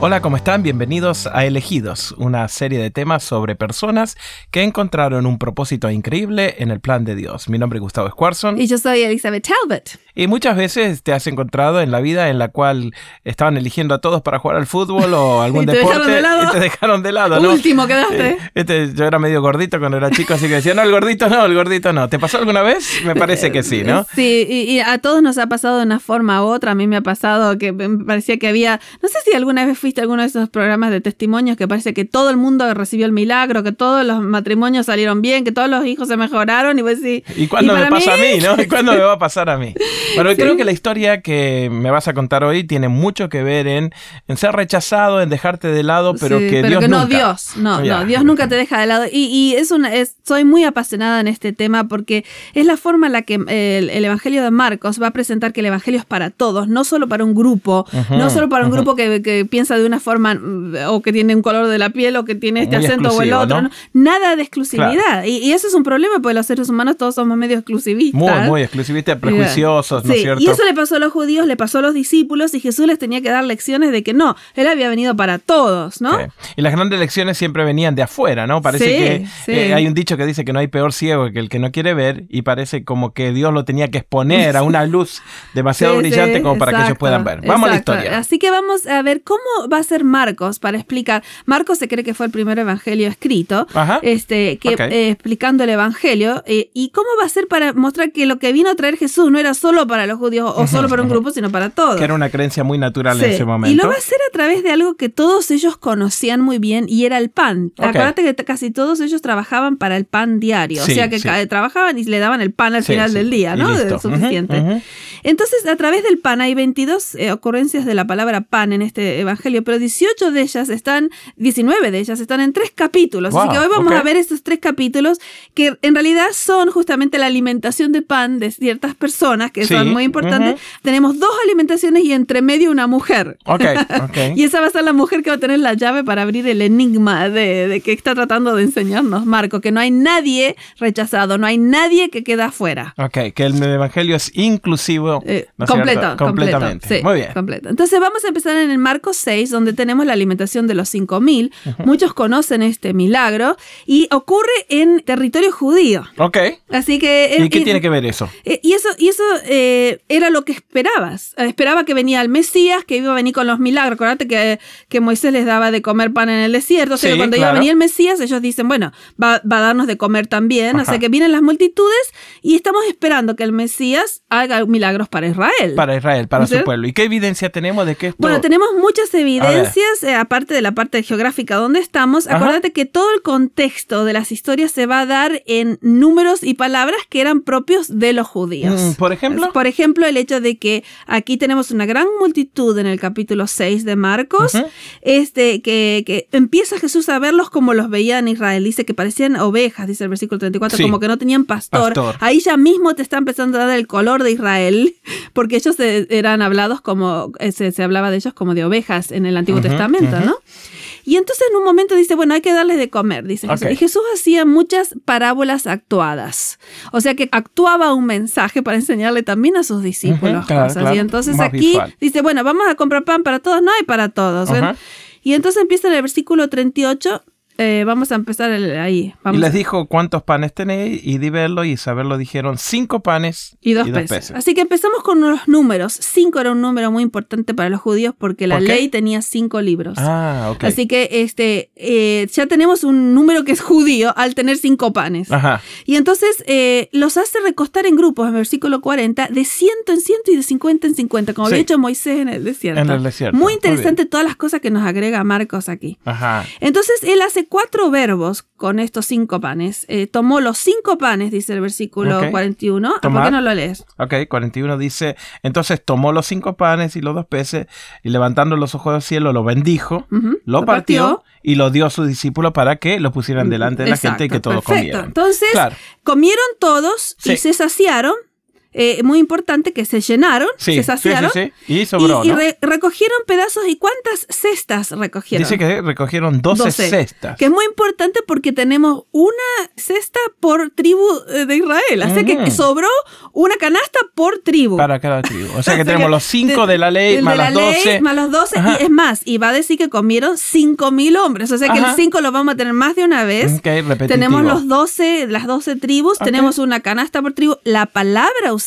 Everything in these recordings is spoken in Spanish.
Hola, ¿cómo están? Bienvenidos a Elegidos, una serie de temas sobre personas que encontraron un propósito increíble en el plan de Dios. Mi nombre es Gustavo Squarson. Y yo soy Elizabeth Talbot. Y muchas veces te has encontrado en la vida en la cual estaban eligiendo a todos para jugar al fútbol o algún deporte y te dejaron de lado. ¿no? Último quedaste. Eh, este, yo era medio gordito cuando era chico, así que decía, no, el gordito no, el gordito no. ¿Te pasó alguna vez? Me parece que sí, ¿no? Sí, y, y a todos nos ha pasado de una forma u otra. A mí me ha pasado que me parecía que había, no sé si alguna vez fuiste alguno de esos programas de testimonios que parece que todo el mundo recibió el milagro, que todos los matrimonios salieron bien, que todos los hijos se mejoraron y vos decís... ¿Y cuándo me pasa a mí, no? ¿Y cuándo me va a pasar a mí? Pero creo que la historia que me vas a contar hoy tiene mucho que ver en, en ser rechazado, en dejarte de lado, pero que pero Dios que no, nunca... Dios, no, no, Dios nunca te deja de lado. Y, y es una, es, soy muy apasionada en este tema porque es la forma en la que el, el, Evangelio de Marcos va a presentar que el Evangelio es para todos, no solo para un grupo, uh -huh, no solo para un uh -huh. grupo que, que piensa de una forma o que tiene un color de la piel o que tiene este Muy acento o el otro. Nada de exclusividad. Claro. Y, y, eso es un problema porque los seres humanos todos somos medio exclusivistas. Muy, muy exclusivistas, prejuiciosos, ¿no es cierto? Y eso le pasó a los judíos, le pasó a los discípulos y Jesús les tenía que dar lecciones de que no, él había venido para todos, ¿no? Sí. Y las grandes lecciones siempre venían de afuera, ¿no? Parece Sí, que eh, hay un dicho que dice que no hay peor ciego que el que no quiere ver y parece como que Dios lo tenía que exponer a una luz demasiado brillante como para que ellos puedan ver. Vamos a la historia. Así que vamos a ver cómo va a ser Marcos para explicar. Marcos se cree que fue el primer evangelio escrito, Ajá. este, que, eh, explicando el evangelio. eh, y cómo va a ser para mostrar que lo que vino a traer Jesús no era solo para los judíos o solo para un grupo, sino para todos. Que era una creencia muy natural en ese momento. Y lo va a hacer a través de algo que todos ellos conocían muy bien y era el pan. Ok. Acuérdate que casi todos ellos trabajaban para el pan diario. Sí, o sea que sí. ca- trabajaban y le daban el pan al final del día, ¿no? suficiente. Ujú, ujú. Entonces, a través del pan hay 22 eh, ocurrencias de la palabra pan en este evangelio, pero 18 de ellas están, 19 de ellas están en tres capítulos. Wow, Así que hoy vamos ok. a ver estos tres capítulos que en realidad son justamente la alimentación de pan de ciertas personas que Sí, son muy importantes. ujú. Tenemos dos alimentaciones y entre medio una mujer. Ok, ok. Y esa va a ser la mujer que va a tener la llave para abrir el enigma de, de que está tratando de enseñarnos Marco, que no hay nadie rechazado, no hay nadie que queda afuera. Ok, que el evangelio es inclusivo. Eh, ¿no completo, cierto? completamente. completo, sí, Muy bien. completo. Entonces vamos a empezar en el Marcos 6, donde tenemos la alimentación de los 5000. Muchos conocen este milagro y ocurre en territorio judío. Ok. Así que ¿Y qué tiene que ver eso? eh, Y eso, y eso eh, era lo que esperabas. Eh, Esperaba que venía el Mesías, que iba a venir con los milagros. Acuérdate que, que Moisés les daba de comer pan en el desierto. O sea, Sí, cuando iba claro. a venir el Mesías, ellos dicen, bueno, va, va a darnos de comer también. O Ajá. sea, que vienen las multitudes y estamos esperando que el Mesías haga milagros para Israel. Para Israel, para ¿Sí? su pueblo. ¿Y qué evidencia tenemos de que esto... Bueno, tenemos muchas evidencias, eh, aparte de la parte geográfica donde estamos. Ajá. Acuérdate que todo el contexto de las historias se va a dar en números y palabras que eran propios de los judíos. Mm, ¿por ejemplo? Por ejemplo, el hecho de que aquí tenemos una gran multitud en el capítulo 6 de Marcos, este, que, que empieza Jesús a verlos como los veía en Israel. Dice que parecían ovejas, dice el versículo 34, Sí. como que no tenían pastor. Pastor. Ahí ya mismo te está empezando a dar el color de Israel, porque ellos eran hablados como, eh, se, se hablaba de ellos como de ovejas en el Antiguo Testamento. ¿no? Y entonces en un momento dice, bueno, hay que darles de comer, dice Jesús. Y Jesús hacía muchas parábolas actuadas. O sea que actuaba un mensaje para enseñarle también a sus discípulos claro, cosas. claro. Y entonces aquí visual. dice, bueno, vamos a comprar pan para todos. No hay para todos. Y entonces empieza en el versículo 38. Eh, vamos a empezar el- ahí. Vamos Y les dijo cuántos panes tenéis y di verlo y saberlo dijeron cinco panes y dos, peces. Así que empezamos con los números. Cinco era un número muy importante para los judíos porque la ley tenía cinco libros. Ah, ok. Así que este eh, ya tenemos un número que es judío al tener cinco panes. Ajá. Y entonces eh, los hace recostar en grupos, en versículo 40, de ciento en ciento y de 50 en 50, como Sí. había hecho Moisés en el desierto. En el desierto. Muy Muy interesante todas las cosas que nos agrega Marcos aquí. Ajá. Entonces él hace cuatro verbos con estos cinco panes. Eh, tomó los cinco panes, dice el versículo Ok. 41. Ah, ¿Por qué no lo lees? Ok, 41 dice, entonces tomó los cinco panes y los dos peces y levantando los ojos al cielo lo bendijo, lo partió y lo dio a sus discípulos para que lo pusieran delante de la gente y que todos perfecto. comieran. Entonces, Claro. comieron todos y se saciaron. Eh, muy importante que se llenaron, Sí, se saciaron. sí, sí. Y sobró, y ¿no? re- recogieron pedazos. ¿Y cuántas cestas recogieron? Dice que recogieron 12, 12, cestas. Que es muy importante porque tenemos una cesta por tribu eh, de Israel. Así que Mm. sobró una canasta por tribu. Para cada tribu. O sea que tenemos que los 5 de, la ley más la las 12. ley, más los 12. Ajá. Y es más, y va a decir que comieron 5.000 hombres. O sea que Ajá. el 5 lo vamos a tener más de una vez. Ok, repetitivo. Tenemos los 12, las 12 tribus, tenemos una canasta por tribu. La palabra usada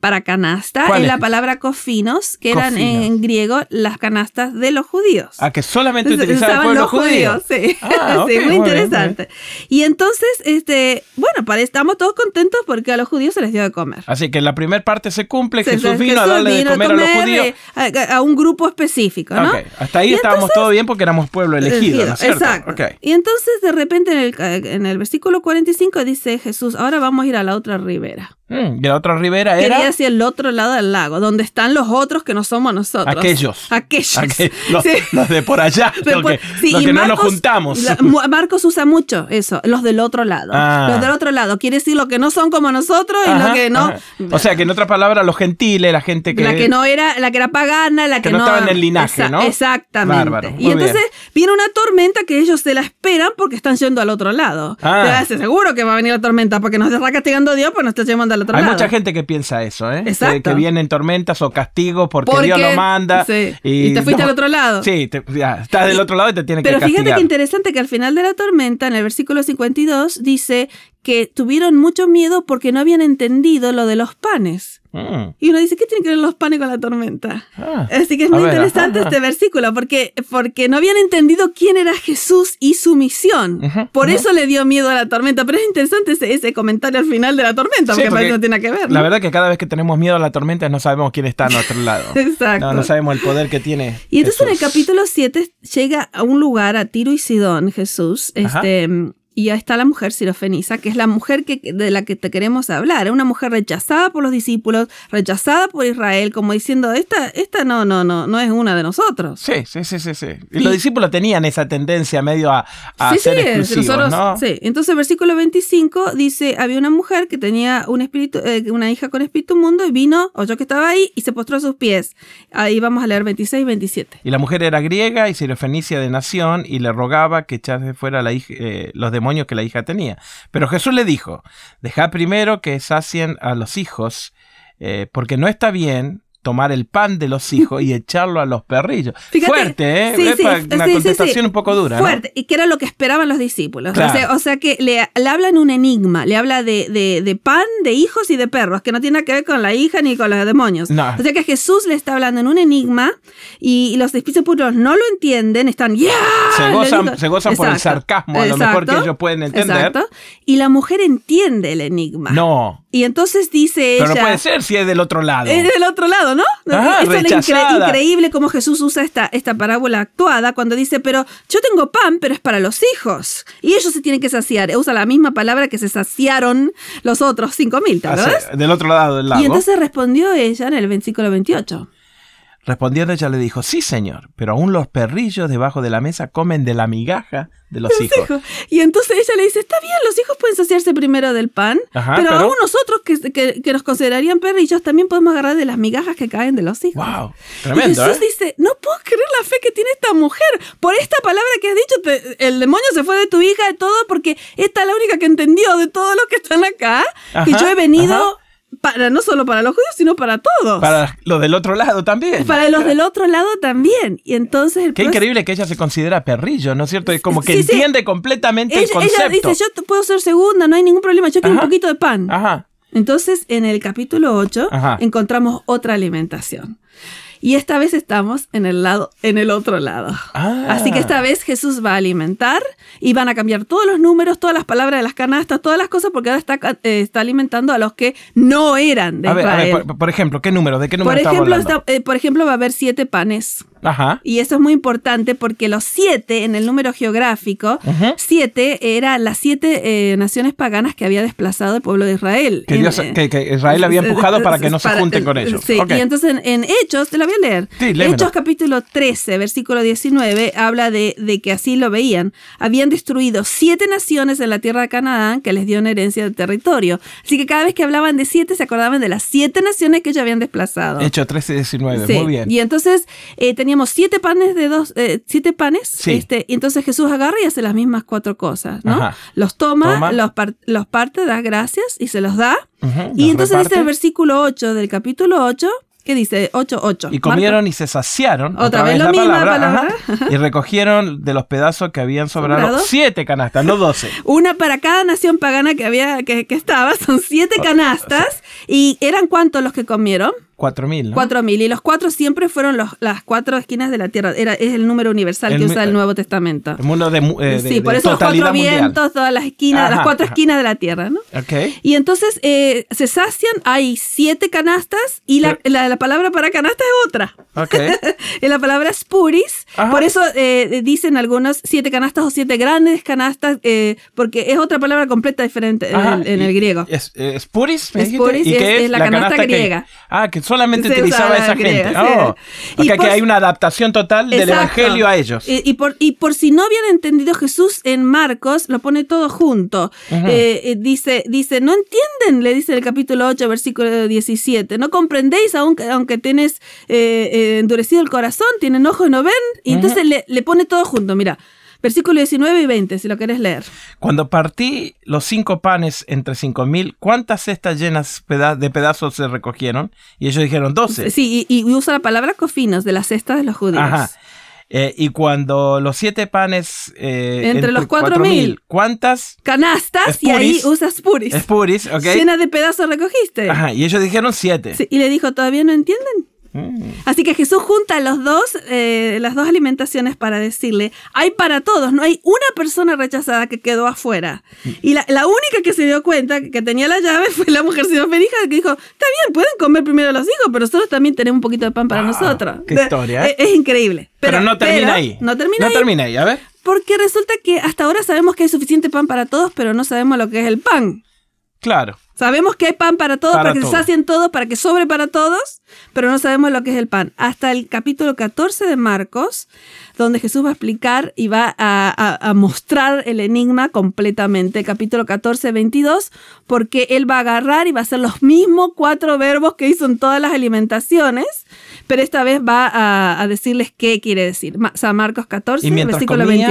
para canasta ¿Cuál es la palabra cofinos, que eran Cofinos. en griego las canastas de los judíos. Ah, que solamente Se- utilizaba el usaban pueblo los judío. sí. Ah, Sí, ok, muy muy bien, interesante. Y entonces, este, bueno, para, estamos todos contentos porque a los judíos se les dio de comer. Así que la primera parte se cumple. Se- Jesús vino a Jesús darle de vino comer, a los judíos. eh, a, a un grupo específico, ¿no? Ok, Hasta ahí Y estábamos entonces- todo bien porque éramos pueblo elegido, ¿no es cierto? Exacto. Ok. Y entonces de repente en el, en el versículo 45 dice Jesús, ahora vamos a ir a la otra ribera. Mm, y la otra ribera Quería era decir el otro lado del lago, donde están los otros que no somos nosotros. aquellos. Aquellos. Aqu- los, Sí. los de por allá, los que, sí, los que no nos Marcos- juntamos. la- Marcos usa mucho eso, los del otro lado. Ah. Los del otro lado. Quiere decir lo que no son como nosotros y Ajá, lo que no. ajá. O sea, que en otra palabra, los gentiles, la gente que... la que no era, la que era pagana, la que, Que no estaba en el linaje, ¿no? Exactamente. Bárbaro, y entonces viene una tormenta que ellos se la esperan porque están yendo al otro lado. Ah. Te seguro que va a venir la tormenta porque nos está castigando Dios, pues nos está llevando al otro Hay lado. mucha gente que piensa eso, ¿eh? Que, Exacto. que vienen tormentas o castigos porque, Porque- Dios lo manda. sí, y te fuiste al otro lado. Sí, te- ya, estás del otro lado y te tienen Pero que castigar. fíjate que interesante que al final de la tormenta, en el versículo 52, dice que tuvieron mucho miedo porque no habían entendido lo de los panes. Mm. Y uno dice, ¿qué tiene que ver los panes con la tormenta? Ah. Así que es muy ver, interesante ajá, este versículo, porque, porque no habían entendido quién era Jesús y su misión. Por eso le dio miedo a la tormenta. Pero es interesante ese, ese comentario al final de la tormenta, Sí, porque, no tiene que ver. ¿no? La verdad que cada vez que tenemos miedo a la tormenta no sabemos quién está a nuestro lado. Exacto. No, no sabemos el poder que tiene. Y entonces en el capítulo 7 llega a un lugar, a Tiro y Sidón, Jesús, Ajá. este, y ahí está la mujer sirofenisa, que es la mujer que, de la que te queremos hablar. Es una mujer rechazada por los discípulos, rechazada por Israel, como diciendo, esta, esta no, no, no, no es una de nosotros. Sí, sí, sí, sí, sí. Y, los discípulos tenían esa tendencia medio a, a sí, ser sí, exclusivos, nosotros- ¿no? sí. Entonces, versículo 25 dice: Había una mujer que tenía un espíritu, eh, una hija con espíritu mundo y vino, oyó que estaba ahí y se postró a sus pies. Ahí vamos a leer 26 y 27. Y la mujer era griega y sirofenicia de nación y le rogaba que echase fuera la hija- eh, los que la hija tenía. Pero Jesús le dijo, dejad primero que sacien a los hijos, eh, porque no está bien tomar el pan de los hijos y echarlo a los perrillos. Fíjate, Fuerte, ¿eh? sí, sí, una sí, contestación un poco dura, ¿no? Fuerte, y que era lo que esperaban los discípulos. Claro. O, sea, o sea que le, le hablan un enigma, le habla de, de- de pan, de hijos y de perros, que no tiene nada que ver con la hija ni con los demonios. No. O sea que Jesús le está hablando en un enigma y, los discípulos no lo entienden, están ¡ya! Se gozan- se gozan por el sarcasmo, a lo mejor que ellos pueden entender. Exacto. Y la mujer entiende el enigma. No, Y entonces dice pero no ella... puede ser si es del otro lado. Es del otro lado, ¿no? Ajá, es incre- increíble cómo Jesús usa esta, esta parábola actuada cuando dice, pero yo tengo pan, pero es para los hijos. Y ellos se tienen que saciar. Usa la misma palabra que se saciaron los otros cinco mil, ¿te sí, acuerdas? del otro lado del lago. Y entonces respondió ella en el versículo 28. Respondiendo ella le dijo, sí señor, pero aún los perrillos debajo de la mesa comen de la migaja de los hijos. Y entonces ella le dice, está bien, los hijos pueden saciarse primero del pan, Ajá, pero, pero- aún nosotros que, que- que nos considerarían perrillos también podemos agarrar de las migajas que caen de los hijos. Wow, Y tremendo, Jesús ¿eh? dice, no puedo creer la fe que tiene esta mujer. Por esta palabra que has dicho, te- el demonio se fue de tu hija de todo porque esta es la única que entendió de todos los que están acá, que Ajá, yo he venido ajá. Para no solo para los judíos, sino para todos. Para los del otro lado también. Para los del otro lado también. Y entonces el Qué increíble que ella se considera perrillo, ¿no es cierto? Es como que Sí, sí. entiende completamente el concepto. ella dice, yo puedo ser segunda, no hay ningún problema, yo quiero un poquito de pan. Ajá. Entonces, en el capítulo 8 Ajá. encontramos otra alimentación. Y esta vez estamos en el lado, en el otro lado. Ah. Así que esta vez Jesús va a alimentar y van a cambiar todos los números, todas las palabras de las canastas, todas las cosas, porque ahora está, eh, está alimentando a los que no eran de A ver, a ver, Israel. por, por ejemplo, ¿qué número? ¿De qué número por, ejemplo, hablando? está- eh, por ejemplo, va a haber siete panes Ajá. Y eso es muy importante porque los siete en el número geográfico, siete eran las siete eh, naciones paganas que había desplazado el pueblo de Israel. Que, En, Dios- eh, que- que Israel había empujado para que no se junten con ellos. Sí, y entonces en, en Hechos, te la voy a leer. Sí. Hechos capítulo 13, versículo 19, habla de, de que así lo veían. Habían destruido siete naciones en la tierra de Canaán que les dio una herencia de territorio. Así que cada vez que hablaban de siete, se acordaban de las siete naciones que ellos habían desplazado. Hecho 13 y 19. Sí, Muy bien. Y entonces eh, teníamos siete panes de dos, eh, siete panes. Sí. Este, y entonces Jesús agarra y hace las mismas cuatro cosas, ¿no? Ajá. Los toma, Toma. Los, par- los parte, da gracias y se los da. Y los entonces reparte. dice el versículo 8 del capítulo 8, ¿qué dice? 8, 8. Y comieron y se saciaron. Otra vez lo la misma palabra. ajá, y recogieron de los pedazos que habían sobrado Sobrado. siete canastas, no doce. Una para cada nación pagana que había, que, que estaba, son siete Oh, canastas. ¿Y eran cuántos los que comieron? Cuatro mil, ¿no? Cuatro mil. Y los cuatro siempre fueron los, las cuatro esquinas de la tierra. Era, es el número universal El que usa el Nuevo Testamento. El mundo de, mu- eh, de- sí, de por eso los cuatro mundial. vientos, todas las esquinas, las cuatro ajá. esquinas de la tierra, ¿no? Ok. Y entonces eh, se sacian, hay siete canastas y la, la- la palabra para canasta es otra. Ok. La palabra es puris. Ajá. Por eso eh, dicen algunos siete canastas o siete grandes canastas, eh, porque es otra palabra completa diferente en, el, en el y- griego. Es, es puris, ¿me Es dijiste? puris ¿Y y qué es- es la canasta griega. ah, que solamente Se utilizaba esa griega, gente. Oh. Y sea, por- que hay una adaptación total del Exacto. evangelio a ellos. Y, y por, y por si no habían entendido Jesús en Marcos, lo pone todo junto. Ujú. Eh, eh, dice, dice, no entienden, le dice el capítulo 8, versículo 17. No comprendéis aunque, aunque tienes eh, eh, endurecido el corazón, tienen ojos y no ven. Y Ujú. entonces le, le pone todo junto. Mira, versículo 19 y 20, si lo querés leer. Cuando partí los cinco panes entre cinco mil, ¿cuántas cestas llenas de pedazos se recogieron? Y ellos dijeron doce. Sí, y, y usa la palabra cofinos de las cestas de los judíos. Ajá. Eh, y cuando los siete panes... eh, Entre los cuatro mil. ¿Cuántas? Canastas, y ahí usas puris. Es puris, ¿ok? Llenas de pedazos recogiste. Ajá, y ellos dijeron siete. Sí, y le dijo, ¿todavía no entienden? Mm. Así que Jesús junta los dos, eh, las dos alimentaciones para decirle, hay para todos, no hay una persona rechazada que quedó afuera. Y la, la única que se dio cuenta que tenía la llave fue la mujer sirofenija que dijo, está bien, pueden comer primero los hijos, pero nosotros también tenemos un poquito de pan para Wow, nosotros. qué De- historia, ¿eh? Es, es increíble. Pero, no termina pero ahí. No termina No ahí. termina ahí, a ver. Porque resulta que hasta ahora sabemos que hay suficiente pan para todos, pero no sabemos lo que es el pan. Claro. Sabemos que hay pan para todos, Para para, que se sacien todos, para que sobre para todos, pero no sabemos lo que es el pan. Hasta el capítulo 14 de Marcos, donde Jesús va a explicar y va a, a- a mostrar el enigma completamente. Capítulo 14, 22, porque él va a agarrar y va a hacer los mismos cuatro verbos que hizo en todas las alimentaciones, pero esta vez va a, a decirles qué quiere decir. Ma- San Marcos 14, Y mientras versículo comías,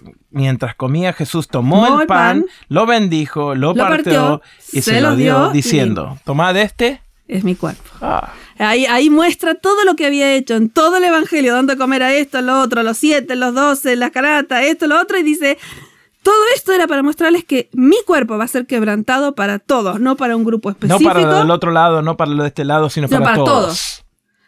22. mientras comía, Jesús tomó Tomó el pan, pan, lo bendijo, lo, partió, y se, se lo y- diciendo, tomad este. Es mi cuerpo. Ah, Ahí, ahí muestra todo lo que había hecho en todo el Evangelio, dando a comer a esto, a lo otro, a los siete, a los doce, las caratas, esto, lo otro, y dice, todo esto era para mostrarles que mi cuerpo va a ser quebrantado para todos, no para un grupo no específico. para lo del otro lado, no para lo de este lado, sino No, para, para todos. todos.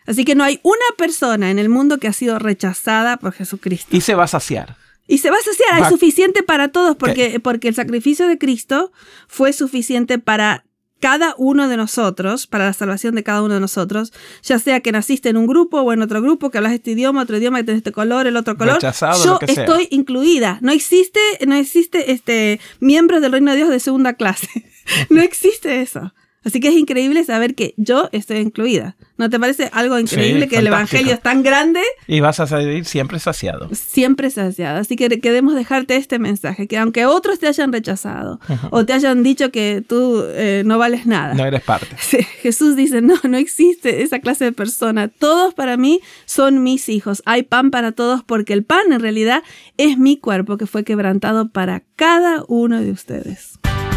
Así que no hay una persona en el mundo que ha sido rechazada por Jesucristo. Y se va a saciar. Y se va a saciar, Va- suficiente para todos, porque, porque el sacrificio de Cristo fue suficiente para cada uno de nosotros, para la salvación de cada uno de nosotros, ya sea que naciste en un grupo o en otro grupo, que hablas este idioma, otro idioma, que tenés este color, el otro color. Rechazado, Yo que sea. estoy incluida. No existe, no existe este miembros del reino de Dios de segunda clase. no existe eso. Así que es increíble saber que yo estoy incluida. ¿No te parece algo increíble Sí, que el evangelio es tan grande? Y vas a salir siempre saciado. siempre saciado. Así que queremos dejarte este mensaje, que aunque otros te hayan rechazado o te hayan dicho que tú eh, no vales nada, No eres parte. Sí, Jesús dice, no, no existe esa clase de persona. Todos para mí son mis hijos. Hay pan para todos porque el pan en realidad es mi cuerpo que fue quebrantado para cada uno de ustedes.